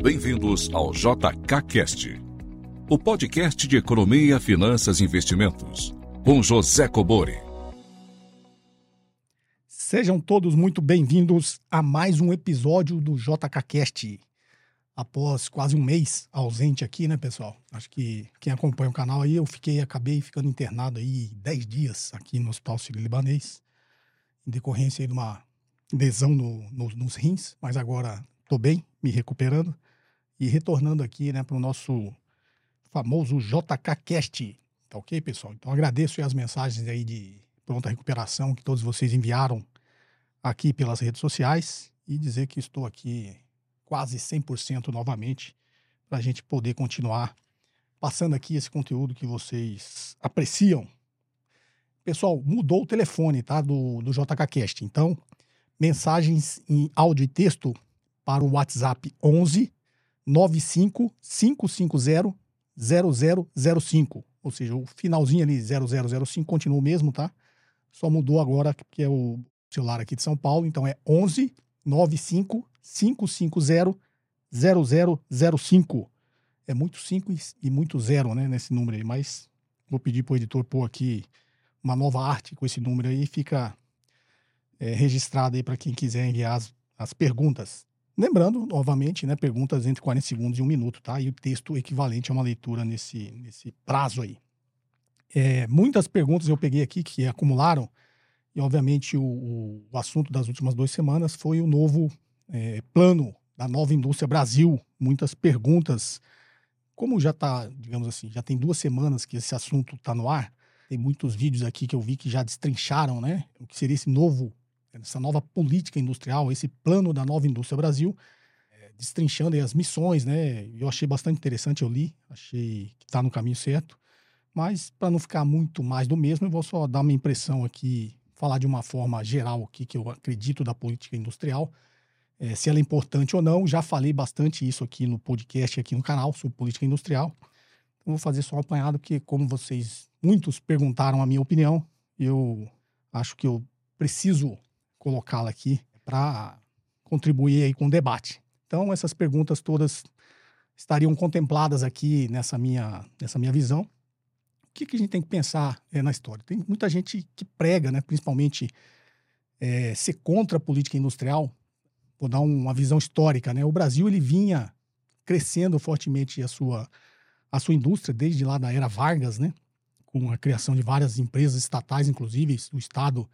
Bem-vindos ao JKCast, o podcast de economia, finanças e investimentos, com José Cobori. Sejam todos muito bem-vindos a mais um episódio do JKCast. Após quase um mês ausente aqui, né, pessoal? Acho que quem acompanha o canal aí, eu fiquei, acabei ficando internado aí 10 dias aqui no Hospital Sírio-Libanês, em decorrência de uma lesão no, no, nos rins, mas agora estou bem, me recuperando e retornando aqui né, para o nosso famoso JKCast. Tá ok, pessoal? Então agradeço as mensagens aí de pronta recuperação que todos vocês enviaram aqui pelas redes sociais e dizer que estou aqui quase 100% novamente para a gente poder continuar passando aqui esse conteúdo que vocês apreciam. Pessoal, mudou o telefone tá, do, do JKCast. Então, mensagens em áudio e texto para o WhatsApp 11 95 550 0005. Ou seja, o finalzinho ali 0005 continua o mesmo, tá? Só mudou agora que é o celular aqui de São Paulo, então é 11 95 550 0005. É muito 5 e muito 0, né, nesse número aí, mas vou pedir para o editor pôr aqui uma nova arte com esse número aí, fica é, registrado aí para quem quiser enviar as, as perguntas. Lembrando, novamente, né, perguntas entre 40 segundos e um minuto, tá? E o texto equivalente a uma leitura nesse, nesse prazo aí. É, muitas perguntas eu peguei aqui que acumularam, e obviamente o, o assunto das últimas duas semanas foi o novo é, plano da nova indústria Brasil. Muitas perguntas. Como já está, digamos assim, já tem duas semanas que esse assunto está no ar, tem muitos vídeos aqui que eu vi que já destrincharam, né? O que seria esse novo essa nova política industrial, esse plano da nova indústria Brasil, é, destrinchando as missões, né? Eu achei bastante interessante, eu li, achei que está no caminho certo. Mas para não ficar muito mais do mesmo, eu vou só dar uma impressão aqui, falar de uma forma geral aqui que eu acredito da política industrial, é, se ela é importante ou não. Já falei bastante isso aqui no podcast, aqui no canal, sobre política industrial. Então vou fazer só um apanhado, porque como vocês, muitos perguntaram a minha opinião, eu acho que eu preciso colocá-la aqui para contribuir aí com o debate. Então, essas perguntas todas estariam contempladas aqui nessa minha, nessa minha visão. O que, que a gente tem que pensar é, na história? Tem muita gente que prega, né, principalmente, é, ser contra a política industrial. Vou dar uma visão histórica. Né? O Brasil ele vinha crescendo fortemente a sua, a sua indústria desde lá da era Vargas, né? com a criação de várias empresas estatais, inclusive o Estado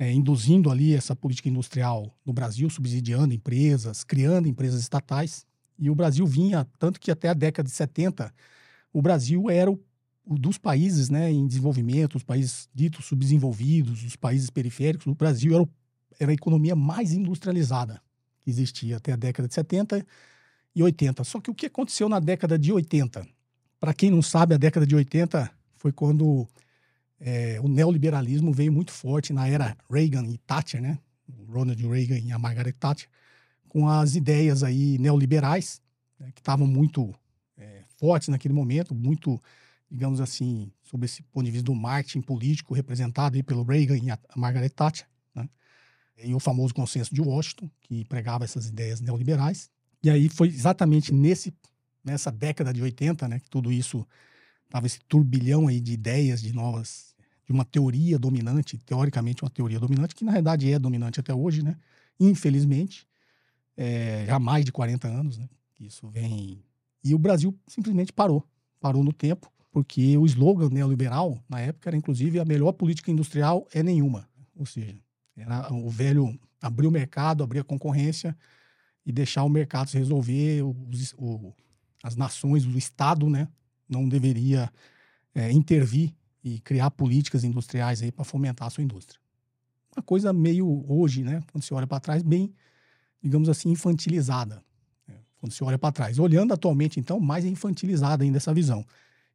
é, induzindo ali essa política industrial no Brasil, subsidiando empresas, criando empresas estatais. E o Brasil vinha, tanto que até a década de 70, o Brasil era o, o dos países né, em desenvolvimento, os países ditos subdesenvolvidos, os países periféricos, o Brasil era, o, era a economia mais industrializada que existia até a década de 70 e 80. Só que o que aconteceu na década de 80? Para quem não sabe, a década de 80 foi quando é, o neoliberalismo veio muito forte na era Reagan e Thatcher, né? Ronald Reagan e a Margaret Thatcher, com as ideias aí neoliberais, né, que estavam muito é, fortes naquele momento, muito, digamos assim, sob esse ponto de vista do marketing político representado aí pelo Reagan e a Margaret Thatcher, né? E o famoso consenso de Washington, que pregava essas ideias neoliberais. E aí foi exatamente nesse, nessa década de 80, né, que tudo isso tava esse turbilhão aí de ideias, de novas de uma teoria dominante, teoricamente uma teoria dominante, que na verdade é dominante até hoje, né? Infelizmente, é, já há mais de 40 anos, né? Isso vem. E o Brasil simplesmente parou. Parou no tempo, porque o slogan neoliberal, na época, era inclusive a melhor política industrial é nenhuma. Ou seja, era o velho abrir o mercado, abrir a concorrência e deixar o mercado se resolver, os, o, as nações, o Estado, né? Não deveria é, intervir e criar políticas industriais aí para fomentar a sua indústria. Uma coisa meio hoje, né, quando você olha para trás, bem, digamos assim, infantilizada. Né, quando você olha para trás. Olhando atualmente, então, mais infantilizada ainda essa visão.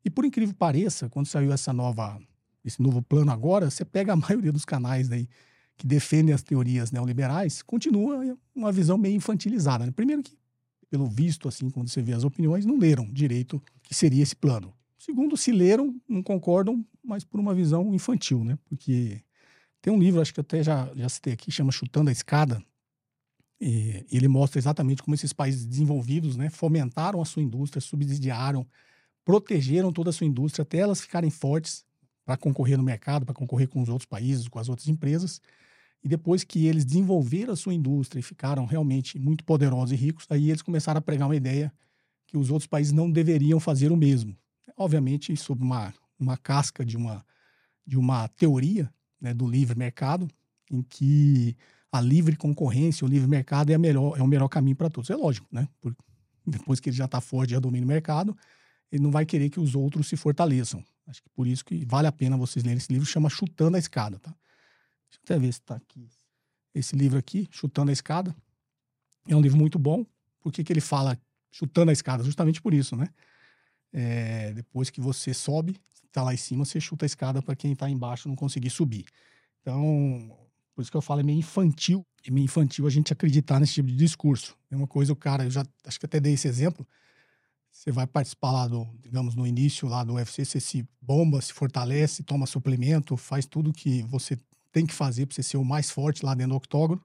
E por incrível que pareça, quando saiu essa nova, esse novo plano agora, você pega a maioria dos canais aí que defendem as teorias neoliberais, continua uma visão meio infantilizada. Né? Primeiro que, pelo visto, assim, quando você vê as opiniões, não leram direito que seria esse plano. Segundo, se leram, não concordam, mas por uma visão infantil, né? Porque tem um livro, acho que até já, já citei aqui, chama Chutando a Escada. E ele mostra exatamente como esses países desenvolvidos né, fomentaram a sua indústria, subsidiaram, protegeram toda a sua indústria até elas ficarem fortes para concorrer no mercado, para concorrer com os outros países, com as outras empresas. E depois que eles desenvolveram a sua indústria e ficaram realmente muito poderosos e ricos, aí eles começaram a pregar uma ideia que os outros países não deveriam fazer o mesmo. Obviamente, sob uma, uma casca de uma, de uma teoria né, do livre mercado, em que a livre concorrência, o livre mercado é, a melhor, é o melhor caminho para todos. É lógico, né? Por, depois que ele já está forte, já domina o mercado, ele não vai querer que os outros se fortaleçam. Acho que por isso que vale a pena vocês lerem esse livro, chama Chutando a Escada, tá? Deixa eu até ver se está aqui. Esse livro aqui, Chutando a Escada, é um livro muito bom. Por que, que ele fala chutando a escada? Justamente por isso, né? É, depois que você sobe, está lá em cima, você chuta a escada para quem está embaixo não conseguir subir. Então, por isso que eu falo, é meio infantil. É meio infantil a gente acreditar nesse tipo de discurso. É uma coisa, o cara, eu já acho que até dei esse exemplo. Você vai participar lá do, digamos, no início lá do UFC, você se bomba, se fortalece, toma suplemento, faz tudo que você tem que fazer para você ser o mais forte lá dentro do octógono.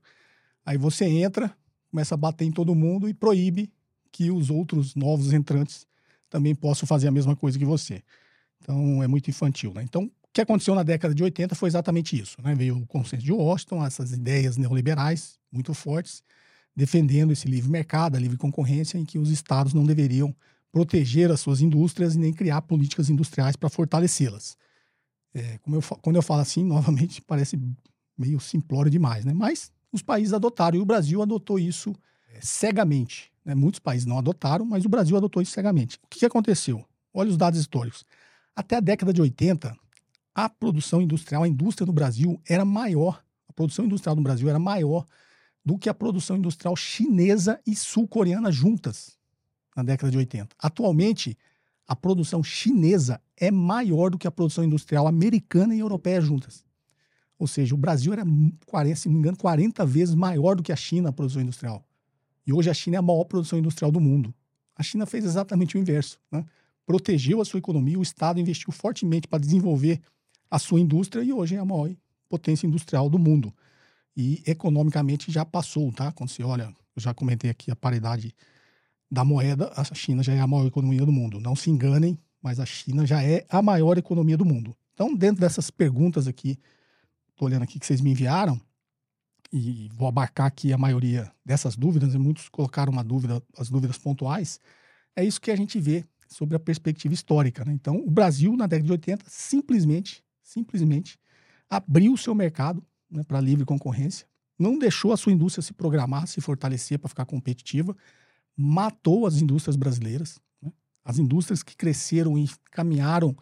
Aí você entra, começa a bater em todo mundo e proíbe que os outros novos entrantes também possam fazer a mesma coisa que você. Então é muito infantil, né? Então o que aconteceu na década de 80 foi exatamente isso. Né? Veio o consenso de Washington, essas ideias neoliberais muito fortes, defendendo esse livre mercado, a livre concorrência, em que os estados não deveriam proteger as suas indústrias e nem criar políticas industriais para fortalecê-las. É, eu, quando eu falo assim, novamente, parece meio simplório demais, né? Mas os países adotaram e o Brasil adotou isso é, cegamente. Né? Muitos países não adotaram, mas o Brasil adotou isso cegamente. O que, aconteceu? Olha os dados históricos. Até a década de 80, a produção industrial, a indústria no Brasil era maior, a produção industrial no Brasil era maior do que a produção industrial chinesa e sul-coreana juntas na década de 80. Atualmente, a produção chinesa é maior do que a produção industrial americana e europeia juntas. Ou seja, o Brasil era, 40, se não me engano, 40 vezes maior do que a China, a produção industrial. E hoje a China é a maior produção industrial do mundo. A China fez exatamente o inverso. Né? Protegeu a sua economia, o Estado investiu fortemente para desenvolver a sua indústria e hoje é a maior potência industrial do mundo. E economicamente já passou, tá? Quando você olha, eu já comentei aqui a paridade da moeda, a China já é a maior economia do mundo. Não se enganem, mas a China já é a maior economia do mundo. Então, dentro dessas perguntas aqui, estou olhando aqui que vocês me enviaram, e vou abarcar aqui a maioria dessas dúvidas, e muitos colocaram uma dúvida, as dúvidas pontuais, é isso que a gente vê sobre a perspectiva histórica. Né? Então, o Brasil, na década de 80, simplesmente simplesmente abriu o seu mercado né, para livre concorrência, não deixou a sua indústria se programar, se fortalecer para ficar competitiva, matou as indústrias brasileiras, né? as indústrias que cresceram e caminharam,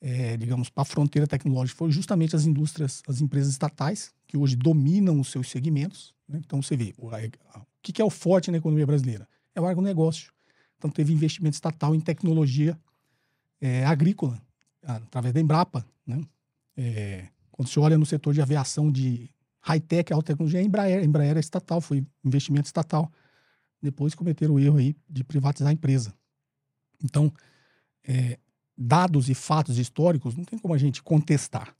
é, digamos, para a fronteira tecnológica foram justamente as indústrias, as empresas estatais, que hoje dominam os seus segmentos. Né? Então, você vê, o, o que é o forte na economia brasileira? É o agronegócio. Então, teve investimento estatal em tecnologia é, agrícola, através da Embrapa, né? É, quando se olha no setor de aviação de high-tech, alta tecnologia, a Embraer, a Embraer é estatal, foi investimento estatal. Depois cometeram o erro aí de privatizar a empresa. Então, é, dados e fatos históricos não tem como a gente contestar.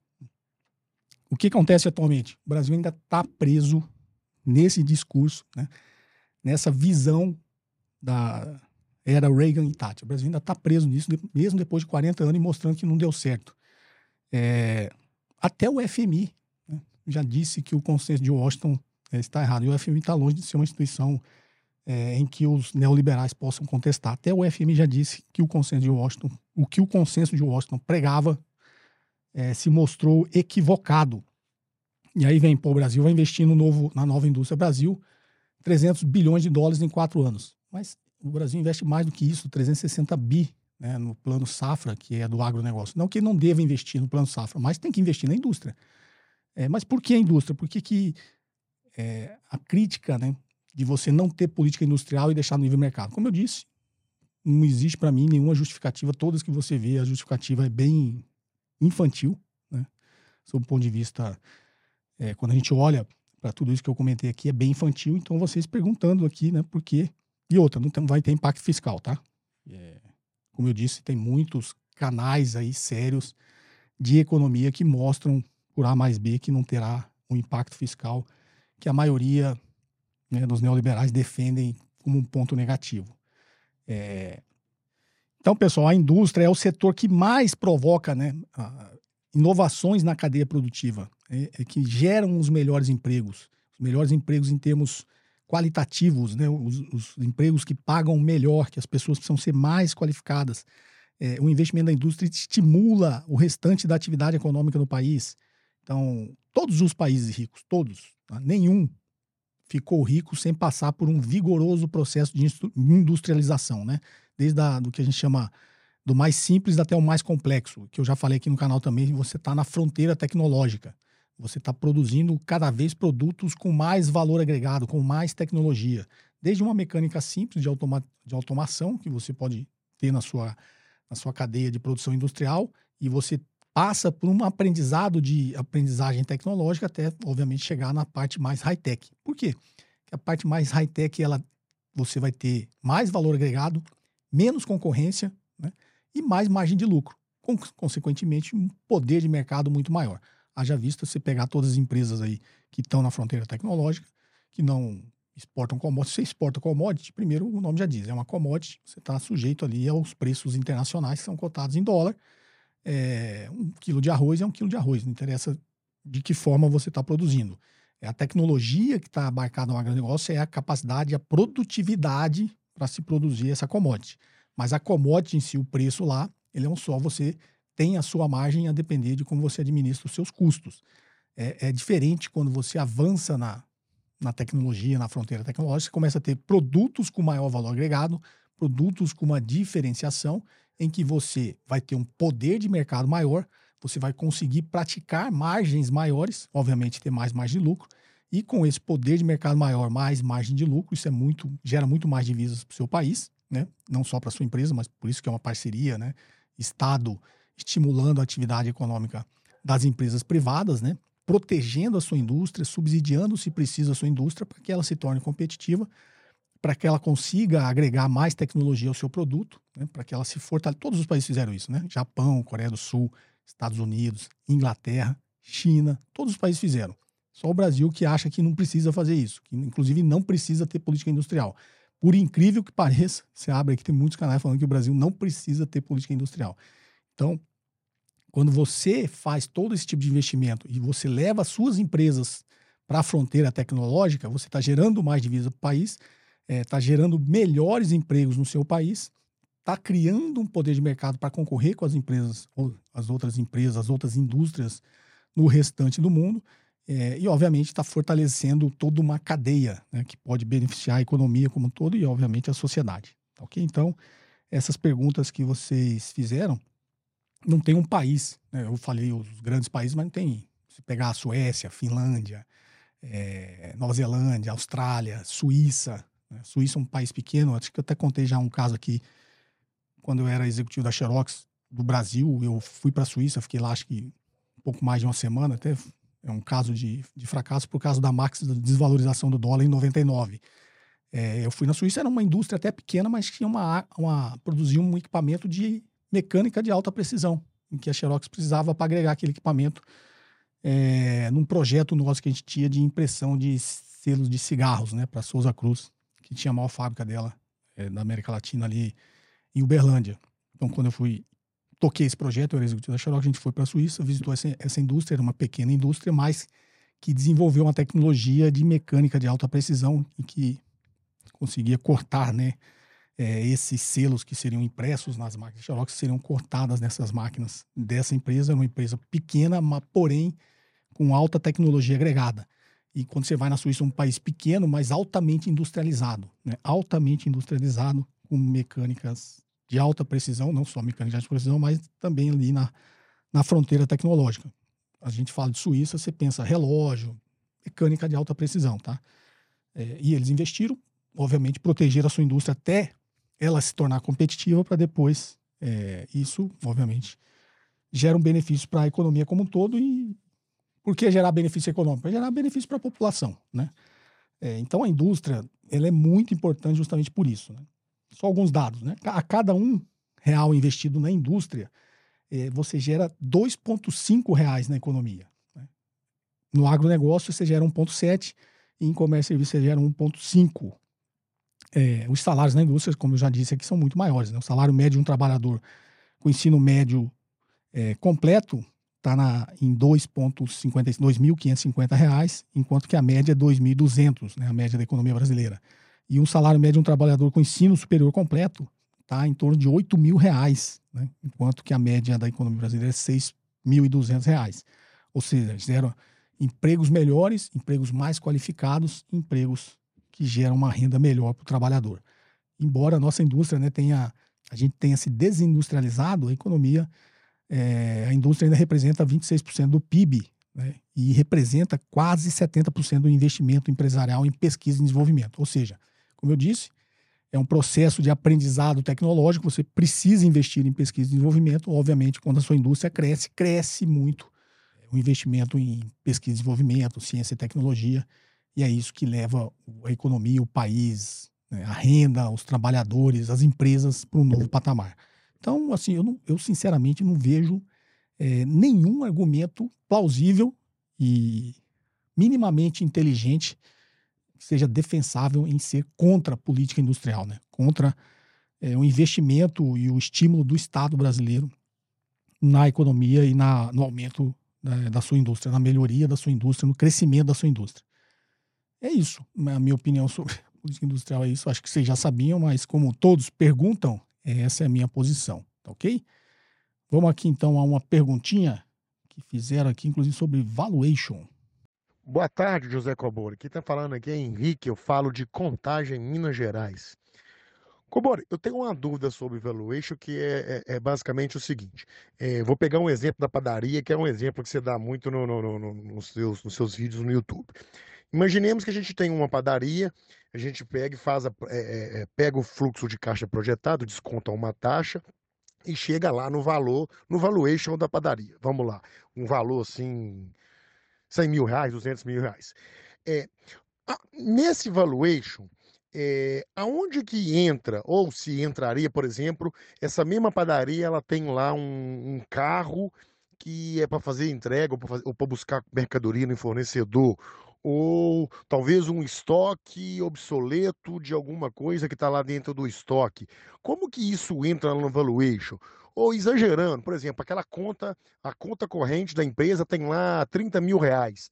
O que acontece atualmente? O Brasil ainda está preso nesse discurso, né? nessa visão da era Reagan e Thatcher. O Brasil ainda está preso nisso, mesmo depois de 40 anos e mostrando que não deu certo. É, até o FMI né, já disse que o consenso de Washington é, está errado. E o FMI está longe de ser uma instituição é, em que os neoliberais possam contestar. Até o FMI já disse que o consenso de Washington, o que o consenso de Washington pregava, é, se mostrou equivocado. E aí vem, pô, o Brasil vai investir no novo, na nova indústria Brasil 300 bilhões de dólares em quatro anos. Mas o Brasil investe mais do que isso, 360 bi né, no plano safra, que é do agronegócio. Não que não deva investir no plano safra, mas tem que investir na indústria. É, mas por que a indústria? Por que, que é, a crítica né, de você não ter política industrial e deixar no livre mercado? Como eu disse, não existe para mim nenhuma justificativa. Todas que você vê, a justificativa é bem infantil, né, sob o ponto de vista. É, quando a gente olha para tudo isso que eu comentei aqui, é bem infantil. Então, vocês perguntando aqui, né, por quê? E outra, não tem, vai ter impacto fiscal, tá? É, como eu disse, tem muitos canais aí sérios de economia que mostram por A mais B que não terá um impacto fiscal que a maioria né, dos neoliberais defendem como um ponto negativo. É... Então, pessoal, a indústria é o setor que mais provoca né, inovações na cadeia produtiva, é, é que geram os melhores empregos, os melhores empregos em termos qualitativos, né, os, os empregos que pagam melhor, que as pessoas precisam ser mais qualificadas. É, o investimento da indústria estimula o restante da atividade econômica no país. Então, todos os países ricos, todos, tá? nenhum ficou rico sem passar por um vigoroso processo de industrialização, né? Desde a, do que a gente chama do mais simples até o mais complexo, que eu já falei aqui no canal também, você está na fronteira tecnológica. Você está produzindo cada vez produtos com mais valor agregado, com mais tecnologia. Desde uma mecânica simples de, automa de automação, que você pode ter na sua, na sua cadeia de produção industrial, e você passa por um aprendizado de aprendizagem tecnológica até, obviamente, chegar na parte mais high-tech. Por quê? Porque a parte mais high-tech, ela, você vai ter mais valor agregado, menos concorrência né? e mais margem de lucro. Com, consequentemente, um poder de mercado muito maior. Haja vista você pegar todas as empresas aí que estão na fronteira tecnológica, que não exportam commodities. Você exporta commodity, primeiro o nome já diz, é uma commodity, você está sujeito ali aos preços internacionais que são cotados em dólar é, um quilo de arroz é um quilo de arroz, não interessa de que forma você está produzindo. É a tecnologia que está abarcada no agronegócio, é a capacidade, a produtividade para se produzir essa commodity. Mas a commodity em si, o preço lá, ele é um só, você tem a sua margem a depender de como você administra os seus custos. É, é diferente quando você avança na, na tecnologia, na fronteira tecnológica, você começa a ter produtos com maior valor agregado, produtos com uma diferenciação em que você vai ter um poder de mercado maior, você vai conseguir praticar margens maiores, obviamente ter mais margem de lucro, e com esse poder de mercado maior, mais margem de lucro, isso é muito gera muito mais divisas para o seu país, né? Não só para sua empresa, mas por isso que é uma parceria, né? Estado estimulando a atividade econômica das empresas privadas, né? Protegendo a sua indústria, subsidiando, se precisa, a sua indústria para que ela se torne competitiva para que ela consiga agregar mais tecnologia ao seu produto, né, para que ela se fortaleça. Todos os países fizeram isso, né? Japão, Coreia do Sul, Estados Unidos, Inglaterra, China, todos os países fizeram. Só o Brasil que acha que não precisa fazer isso, que inclusive não precisa ter política industrial. Por incrível que pareça, você abre aqui, tem muitos canais falando que o Brasil não precisa ter política industrial. Então, quando você faz todo esse tipo de investimento e você leva as suas empresas para a fronteira tecnológica, você está gerando mais divisa para o país, está é, tá gerando melhores empregos no seu país, está criando um poder de mercado para concorrer com as empresas, as outras empresas, as outras indústrias no restante do mundo, é, e obviamente está fortalecendo toda uma cadeia né, que pode beneficiar a economia como um todo e obviamente a sociedade. Tá ok? Então, essas perguntas que vocês fizeram, não tem um país, né, eu falei os grandes países, mas não tem. Se pegar a Suécia, Finlândia, é, Nova Zelândia, Austrália, Suíça, né? Suíça é um país pequeno, acho que eu até contei já um caso aqui, quando eu era executivo da Xerox do Brasil, eu fui para a Suíça, fiquei lá acho que um pouco mais de uma semana, até é um caso de, de fracasso por causa da max desvalorização do dólar em 99. É, eu fui na Suíça, era uma indústria até pequena, mas tinha uma, uma produzia um equipamento de mecânica de alta precisão, em que a Xerox precisava para agregar aquele equipamento é, num projeto nosso que a gente tinha de impressão de selos de cigarros, né, para Souza Cruz que tinha a maior fábrica dela é, da América Latina ali em Uberlândia. Então, quando eu fui toquei esse projeto, eu era executivo da Xerox, a gente foi para a Suíça, visitou essa, essa indústria, era uma pequena indústria, mas que desenvolveu uma tecnologia de mecânica de alta precisão e que conseguia cortar, né, é, esses selos que seriam impressos nas máquinas Xerox seriam cortadas nessas máquinas dessa empresa, era uma empresa pequena, mas porém com alta tecnologia agregada. E quando você vai na Suíça, um país pequeno, mas altamente industrializado, né? altamente industrializado, com mecânicas de alta precisão, não só mecânica de precisão, mas também ali na, na fronteira tecnológica. A gente fala de Suíça, você pensa relógio, mecânica de alta precisão, tá? É, e eles investiram, obviamente, proteger a sua indústria até ela se tornar competitiva para depois, é, isso, obviamente, gera um benefício para a economia como um todo e por que gerar benefício econômico? Gerar benefício para a população, né? É, então a indústria ela é muito importante justamente por isso. Né? Só alguns dados, né? A cada um real investido na indústria, é, você gera 2,5 reais na economia. Né? No agronegócio você gera 1,7 e em comércio e serviços você gera 1,5. É, os salários na indústria, como eu já disse aqui, são muito maiores. Né? O salário médio de um trabalhador com ensino médio é, completo está em 2.550 reais, enquanto que a média é 2.200, né, a média da economia brasileira. E um salário médio de um trabalhador com ensino superior completo está em torno de 8 mil reais, né, enquanto que a média da economia brasileira é 6.200 reais. Ou seja, geram empregos melhores, empregos mais qualificados, empregos que geram uma renda melhor para o trabalhador. Embora a nossa indústria né, tenha, a gente tenha se desindustrializado, a economia é, a indústria ainda representa 26% do PIB né, e representa quase 70% do investimento empresarial em pesquisa e desenvolvimento. Ou seja, como eu disse, é um processo de aprendizado tecnológico, você precisa investir em pesquisa e desenvolvimento. Obviamente, quando a sua indústria cresce, cresce muito o investimento em pesquisa e desenvolvimento, ciência e tecnologia, e é isso que leva a economia, o país, né, a renda, os trabalhadores, as empresas para um novo patamar. Então, assim, eu, não, eu sinceramente não vejo é, nenhum argumento plausível e minimamente inteligente que seja defensável em ser contra a política industrial, né? contra é, o investimento e o estímulo do Estado brasileiro na economia e na, no aumento da, da sua indústria, na melhoria da sua indústria, no crescimento da sua indústria. É isso. A minha opinião sobre política industrial é isso. Acho que vocês já sabiam, mas como todos perguntam, essa é a minha posição, tá ok? Vamos aqui então a uma perguntinha que fizeram aqui, inclusive sobre valuation. Boa tarde, José Cobori. Quem está falando aqui é Henrique, eu falo de contagem Minas Gerais. Cobori, eu tenho uma dúvida sobre valuation que é, é, é basicamente o seguinte. É, vou pegar um exemplo da padaria, que é um exemplo que você dá muito no, no, no, nos, seus, nos seus vídeos no YouTube. Imaginemos que a gente tem uma padaria, a gente pega e faz a, é, é, pega o fluxo de caixa projetado, desconta uma taxa e chega lá no valor, no valuation da padaria. Vamos lá, um valor assim, 100 mil reais, 200 mil reais. É, a, nesse valuation, é, aonde que entra, ou se entraria, por exemplo, essa mesma padaria, ela tem lá um, um carro que é para fazer entrega ou para buscar mercadoria no fornecedor, ou talvez um estoque obsoleto de alguma coisa que está lá dentro do estoque. Como que isso entra no valuation? Ou exagerando, por exemplo, aquela conta, a conta corrente da empresa tem lá 30 mil reais.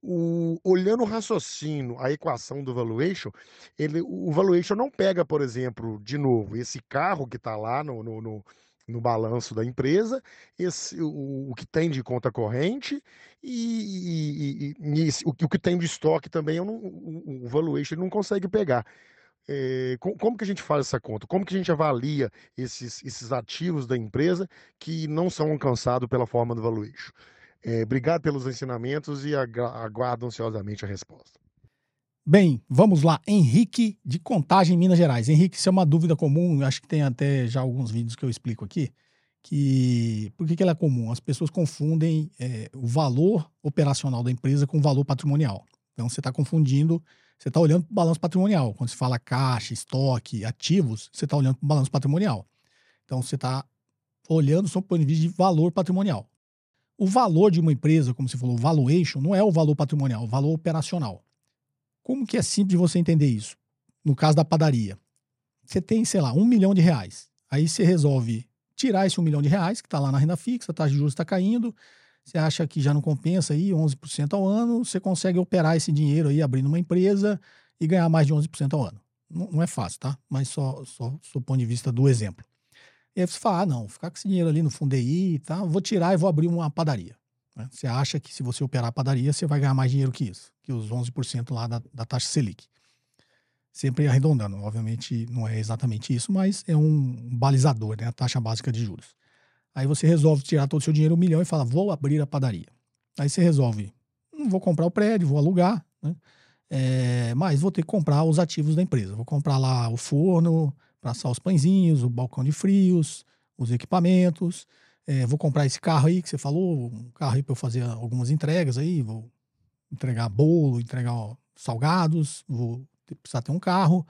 O, olhando o raciocínio, a equação do valuation, ele, o valuation não pega, por exemplo, de novo, esse carro que está lá no, no, no no balanço da empresa, esse, o, o que tem de conta corrente e, e, e, e o, o, que tem de estoque também, não, o, o valuation não consegue pegar. É, como que a gente faz essa conta? Como que a gente avalia esses, esses ativos da empresa que não são alcançados pela forma do valuation? É, obrigado pelos ensinamentos e aguardo ansiosamente a resposta. Bem, vamos lá. Henrique de Contagem, Minas Gerais. Henrique, isso é uma dúvida comum, acho que tem até já alguns vídeos que eu explico aqui. Que por que, que ela é comum? As pessoas confundem é, o valor operacional da empresa com o valor patrimonial. Então você está confundindo, você está olhando para o balanço patrimonial. Quando se fala caixa, estoque, ativos, você está olhando para o balanço patrimonial. Então você está olhando sob o ponto de vista de valor patrimonial. O valor de uma empresa, como você falou, valuation, não é o valor patrimonial, é o valor operacional. Como que é simples você entender isso? No caso da padaria. Você tem, sei lá, um milhão de reais. Aí você resolve tirar esse um milhão de reais, que está lá na renda fixa, a taxa de juros está caindo, você acha que já não compensa aí 11% ao ano, você consegue operar esse dinheiro aí abrindo uma empresa e ganhar mais de 11% ao ano. Não, não, é fácil, tá? Mas só, só do ponto de vista do exemplo. E aí você fala, ah, não, ficar com esse dinheiro ali no Fundeí, tá? Vou tirar e vou abrir uma padaria. Né? Você acha que se você operar a padaria, você vai ganhar mais dinheiro que isso, que os 11% lá da, da taxa Selic. Sempre arredondando, obviamente não é exatamente isso, mas é um balizador, né? a taxa básica de juros. Aí você resolve tirar todo o seu dinheiro, um milhão, e fala, vou abrir a padaria. Aí você resolve, não vou comprar o prédio, vou alugar, né? É, mas vou ter que comprar os ativos da empresa. Vou comprar lá o forno, para assar os pãezinhos, o balcão de frios, os equipamentos, é, vou comprar esse carro aí que você falou, um carro aí para eu fazer algumas entregas aí, vou entregar bolo, entregar ó, salgados, vou ter, precisar ter um carro.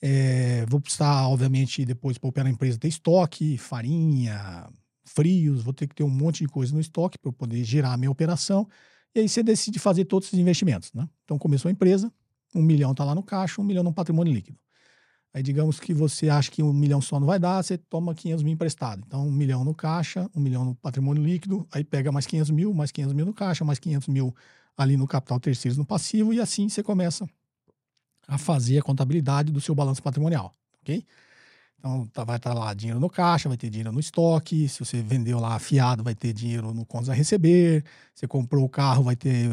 É, vou precisar, obviamente, depois para operar a empresa ter estoque, farinha, frios, vou ter que ter um monte de coisa no estoque para poder gerar a minha operação. E aí você decide fazer todos esses investimentos, né? Então começou a empresa, um milhão está lá no caixa, um milhão no patrimônio líquido. Aí digamos que você acha que um milhão só não vai dar, você toma 500 mil emprestado. Então um milhão no caixa, um milhão no patrimônio líquido, aí pega mais 500 mil, mais 500 mil no caixa, mais 500 mil ali no capital terceiro no passivo e assim você começa a fazer a contabilidade do seu balanço patrimonial, ok? Então tá, vai estar tá lá dinheiro no caixa, vai ter dinheiro no estoque. Se você vendeu lá fiado, vai ter dinheiro no contas a receber. Você comprou o carro, vai ter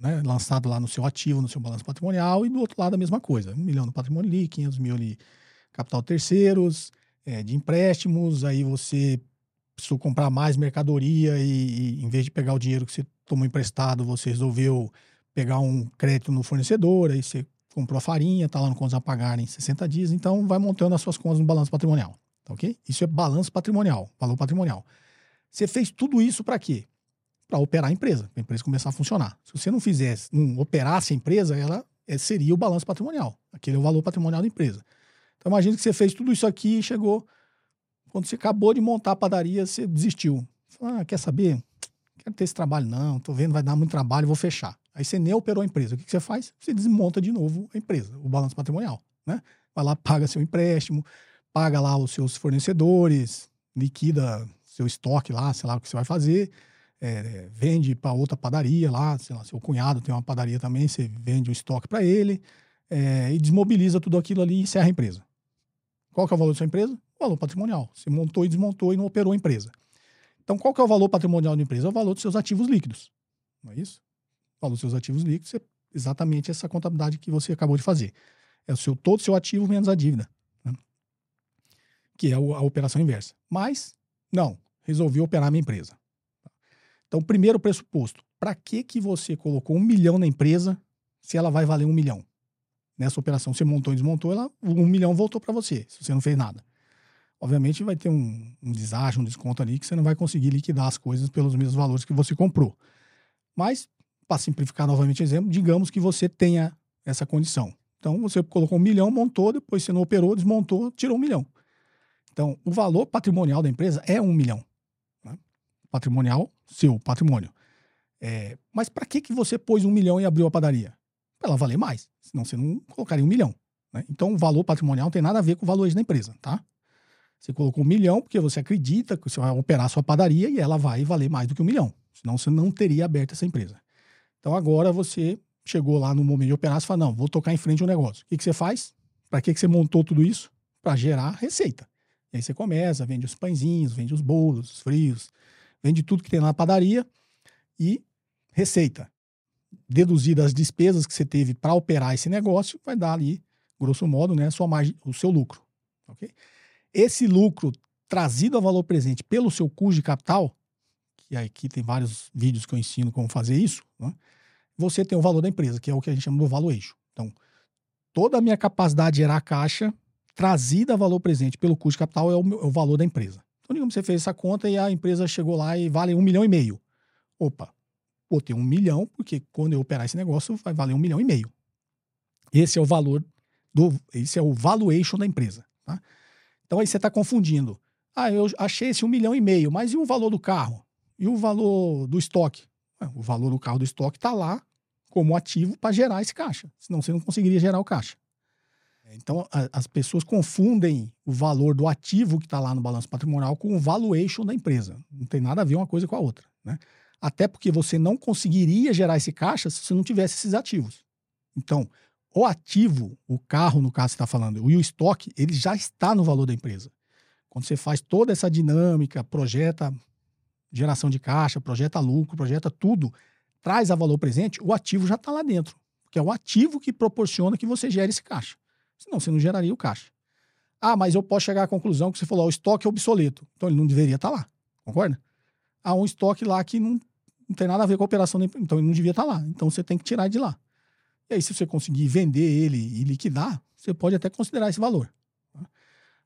né, lançado lá no seu ativo, no seu balanço patrimonial. E do outro lado a mesma coisa: um milhão no patrimônio ali, 500 mil ali, capital terceiros, é, de empréstimos. Aí você precisou comprar mais mercadoria e, e em vez de pegar o dinheiro que você tomou emprestado, você resolveu pegar um crédito no fornecedor. Aí você comprou a farinha, tá lá no contas a pagar em 60 dias, então vai montando as suas contas no balanço patrimonial, tá ok? Isso é balanço patrimonial, valor patrimonial. Você fez tudo isso para quê? Para operar a empresa, para a empresa começar a funcionar. Se você não fizesse, não operasse a empresa, ela é, seria o balanço patrimonial. Aquele é o valor patrimonial da empresa. Então imagine que você fez tudo isso aqui e chegou, quando você acabou de montar a padaria, você desistiu. ah, quer saber? Quero ter esse trabalho não, tô vendo, vai dar muito trabalho, vou fechar. Aí você nem operou a empresa. O que, que você faz? Você desmonta de novo a empresa, o balanço patrimonial. Né? Vai lá, paga seu empréstimo, paga lá os seus fornecedores, liquida seu estoque lá, sei lá o que você vai fazer, é, vende para outra padaria lá, sei lá, seu cunhado tem uma padaria também, você vende o estoque para ele é, e desmobiliza tudo aquilo ali e encerra a empresa. Qual que é o valor da sua empresa? O valor patrimonial. Você montou e desmontou e não operou a empresa. Então, qual que é o valor patrimonial da empresa? É o valor dos seus ativos líquidos. Não é isso? Fala os seus ativos líquidos, é exatamente essa contabilidade que você acabou de fazer. É o seu, todo o seu ativo menos a dívida. Né? Que é a operação inversa. Mas, não, resolvi operar minha empresa. Então, primeiro pressuposto, para que, que você colocou um milhão na empresa se ela vai valer um milhão? Nessa operação, você montou e desmontou, ela, um milhão voltou para você, se você não fez nada. Obviamente vai ter um, um deságio, um desconto ali que você não vai conseguir liquidar as coisas pelos mesmos valores que você comprou. Mas para simplificar novamente o exemplo, digamos que você tenha essa condição. Então, você colocou um milhão, montou, depois você não operou, desmontou, tirou um milhão. Então, o valor patrimonial da empresa é um milhão. Né? Patrimonial, seu patrimônio. É, mas para que, que você pôs um milhão e abriu a padaria? Para ela valer mais. Senão você não colocaria um milhão. Né? Então, o valor patrimonial não tem nada a ver com o valor da empresa, tá? Você colocou um milhão porque você acredita que você vai operar sua padaria e ela vai valer mais do que um milhão. Senão você não teria aberto essa empresa. Então agora você chegou lá no momento de operar, você fala, não, vou tocar em frente o negócio. O que, que você faz? Para que, que você montou tudo isso? Para gerar receita. E aí você começa, vende os pãezinhos, vende os bolos, os frios, vende tudo que tem na padaria e receita. Deduzida as despesas que você teve para operar esse negócio, vai dar ali, grosso modo, né, sua margem, o seu lucro. Okay? Esse lucro trazido a valor presente pelo seu custo de capital, que aqui tem vários vídeos que eu ensino como fazer isso, né? Você tem o valor da empresa, que é o que a gente chama do valuation. Então, toda a minha capacidade de gerar caixa trazida a valor presente pelo custo de capital é o, é o valor da empresa. Então, digamos que você fez essa conta e a empresa chegou lá e vale um milhão e meio. Opa, vou ter um milhão, porque quando eu operar esse negócio vai valer um milhão e meio. Esse é o valor do. Esse é o valuation da empresa. Tá? Então aí você está confundindo. Ah, eu achei esse um milhão e meio, mas e o valor do carro? E o valor do estoque? O valor do carro do estoque está lá como ativo para gerar esse caixa. Senão você não conseguiria gerar o caixa. Então, a, as pessoas confundem o valor do ativo que está lá no balanço patrimonial com o valuation da empresa. Não tem nada a ver uma coisa com a outra. Né? Até porque você não conseguiria gerar esse caixa se você não tivesse esses ativos. Então, o ativo, o carro, no caso que está falando, e o estoque, ele já está no valor da empresa. Quando você faz toda essa dinâmica, projeta geração de caixa, projeta lucro, projeta tudo, traz a valor presente, o ativo já está lá dentro. Que é o ativo que proporciona que você gere esse caixa. Senão você não geraria o caixa. Ah, mas eu posso chegar à conclusão que você falou, o estoque é obsoleto. Então ele não deveria estar tá lá. Concorda? Há um estoque lá que não, não tem nada a ver com a operação, então ele não devia estar tá lá. Então você tem que tirar de lá. E aí, se você conseguir vender ele e liquidar, você pode até considerar esse valor.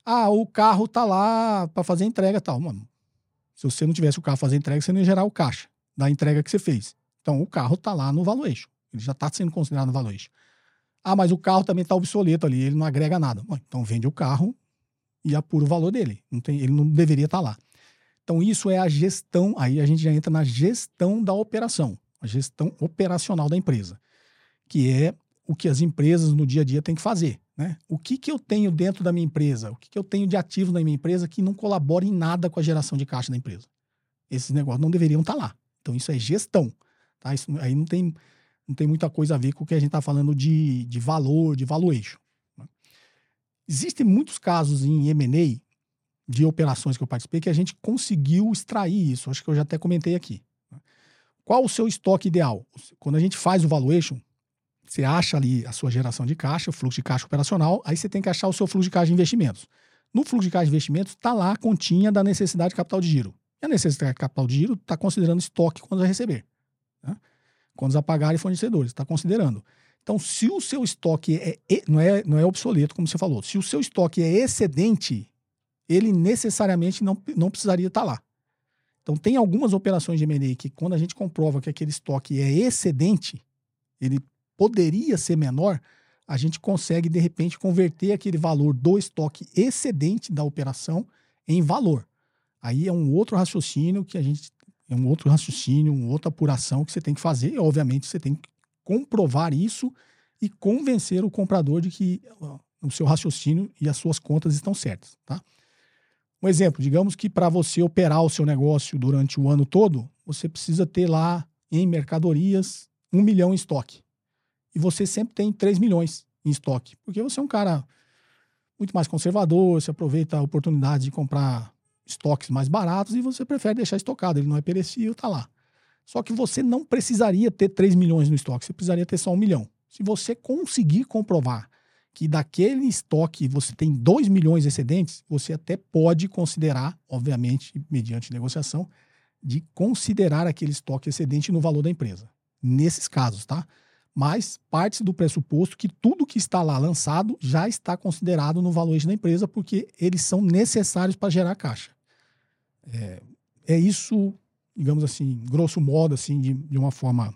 Ah, o carro tá lá para fazer entrega e tal. Mano, se você não tivesse o carro fazer entrega, você não ia gerar o caixa da entrega que você fez. Então o carro está lá no valuation. Ele já está sendo considerado no valuation. Ah, mas o carro também está obsoleto ali, ele não agrega nada. Bom, então vende o carro e apura o valor dele. Não tem, ele não deveria estar tá lá. Então isso é a gestão, aí a gente já entra na gestão da operação. a gestão operacional da empresa, que é o que as empresas no dia a dia têm que fazer. Né? O que, que eu tenho dentro da minha empresa? O que, que eu tenho de ativo na minha empresa que não colabora em nada com a geração de caixa da empresa? Esses negócios não deveriam estar tá lá. Então, isso é gestão. Tá? Isso aí não tem, não tem muita coisa a ver com o que a gente está falando de, de valor, de valuation. Né? Existem muitos casos em M&A de operações que eu participei que a gente conseguiu extrair isso. Acho que eu já até comentei aqui. Né? Qual o seu estoque ideal? Quando a gente faz o valuation, você acha ali a sua geração de caixa, o fluxo de caixa operacional, aí você tem que achar o seu fluxo de caixa de investimentos. No fluxo de caixa de investimentos está lá a continha da necessidade de capital de giro. E a necessidade de capital de giro está considerando estoque quando vai receber. Né? Quando a pagarem fornecedores, está considerando. Então, se o seu estoque é, não, é, não é obsoleto, como você falou, se o seu estoque é excedente, ele necessariamente não, não precisaria estar tá lá. Então, tem algumas operações de M&A que, quando a gente comprova que aquele estoque é excedente, ele poderia ser menor, a gente consegue, de repente, converter aquele valor do estoque excedente da operação em valor. Aí é um outro raciocínio que a gente. É um outro raciocínio, uma outra apuração que você tem que fazer. E, obviamente, você tem que comprovar isso e convencer o comprador de que o seu raciocínio e as suas contas estão certas. Tá? Um exemplo, digamos que para você operar o seu negócio durante o ano todo, você precisa ter lá em mercadorias um milhão em estoque e você sempre tem 3 milhões em estoque. Porque você é um cara muito mais conservador, você aproveita a oportunidade de comprar estoques mais baratos e você prefere deixar estocado, ele não é perecível, tá lá. Só que você não precisaria ter 3 milhões no estoque, você precisaria ter só um milhão. Se você conseguir comprovar que daquele estoque você tem 2 milhões excedentes, você até pode considerar, obviamente, mediante negociação, de considerar aquele estoque excedente no valor da empresa. Nesses casos, tá? Mas parte do pressuposto que tudo que está lá lançado já está considerado no valor da empresa, porque eles são necessários para gerar caixa. É, é, isso, digamos assim, grosso modo, assim, de, de uma forma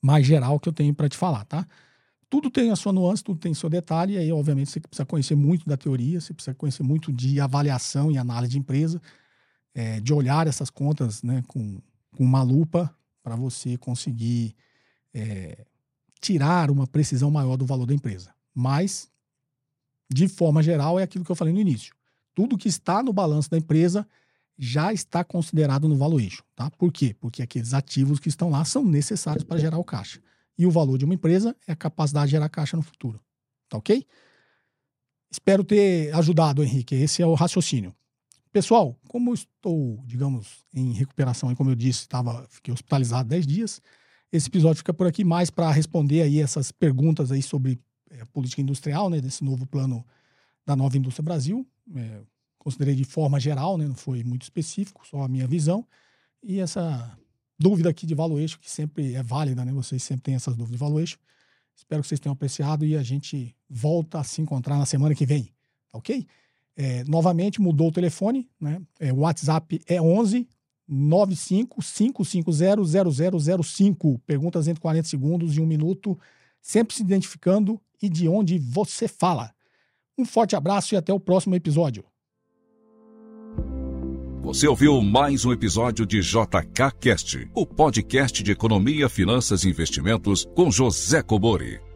mais geral que eu tenho para te falar, tá? Tudo tem a sua nuance, tudo tem seu detalhe, e aí, obviamente, você precisa conhecer muito da teoria, você precisa conhecer muito de avaliação e análise de empresa, é, de olhar essas contas né, com, com uma lupa para você conseguir é, tirar uma precisão maior do valor da empresa. Mas, de forma geral, é aquilo que eu falei no início. Tudo que está no balanço da empresa já está considerado no valuation. Tá? Por quê? Porque aqueles ativos que estão lá são necessários para gerar o caixa. E o valor de uma empresa é a capacidade de gerar caixa no futuro. Tá ok? Espero ter ajudado, Henrique. Esse é o raciocínio. Pessoal, como eu estou, digamos, em recuperação, e como eu disse, estava, fiquei hospitalizado 10 dias, esse episódio fica por aqui mais para responder aí essas perguntas aí sobre é, política industrial, né, desse novo plano da nova indústria Brasil. É, considerei de forma geral, né, não foi muito específico, só a minha visão. E essa dúvida aqui de valuation, que sempre é válida, né? Vocês sempre têm essas dúvidas de valuation. Espero que vocês tenham apreciado e a gente volta a se encontrar na semana que vem, tá ok? É, novamente mudou o telefone, né? É, o WhatsApp é 11 955500005. Perguntas entre 40 segundos e um minuto, sempre se identificando e de onde você fala. Um forte abraço e até o próximo episódio. Você ouviu mais um episódio de JK Cast, o podcast de economia, finanças e investimentos com José Cobori.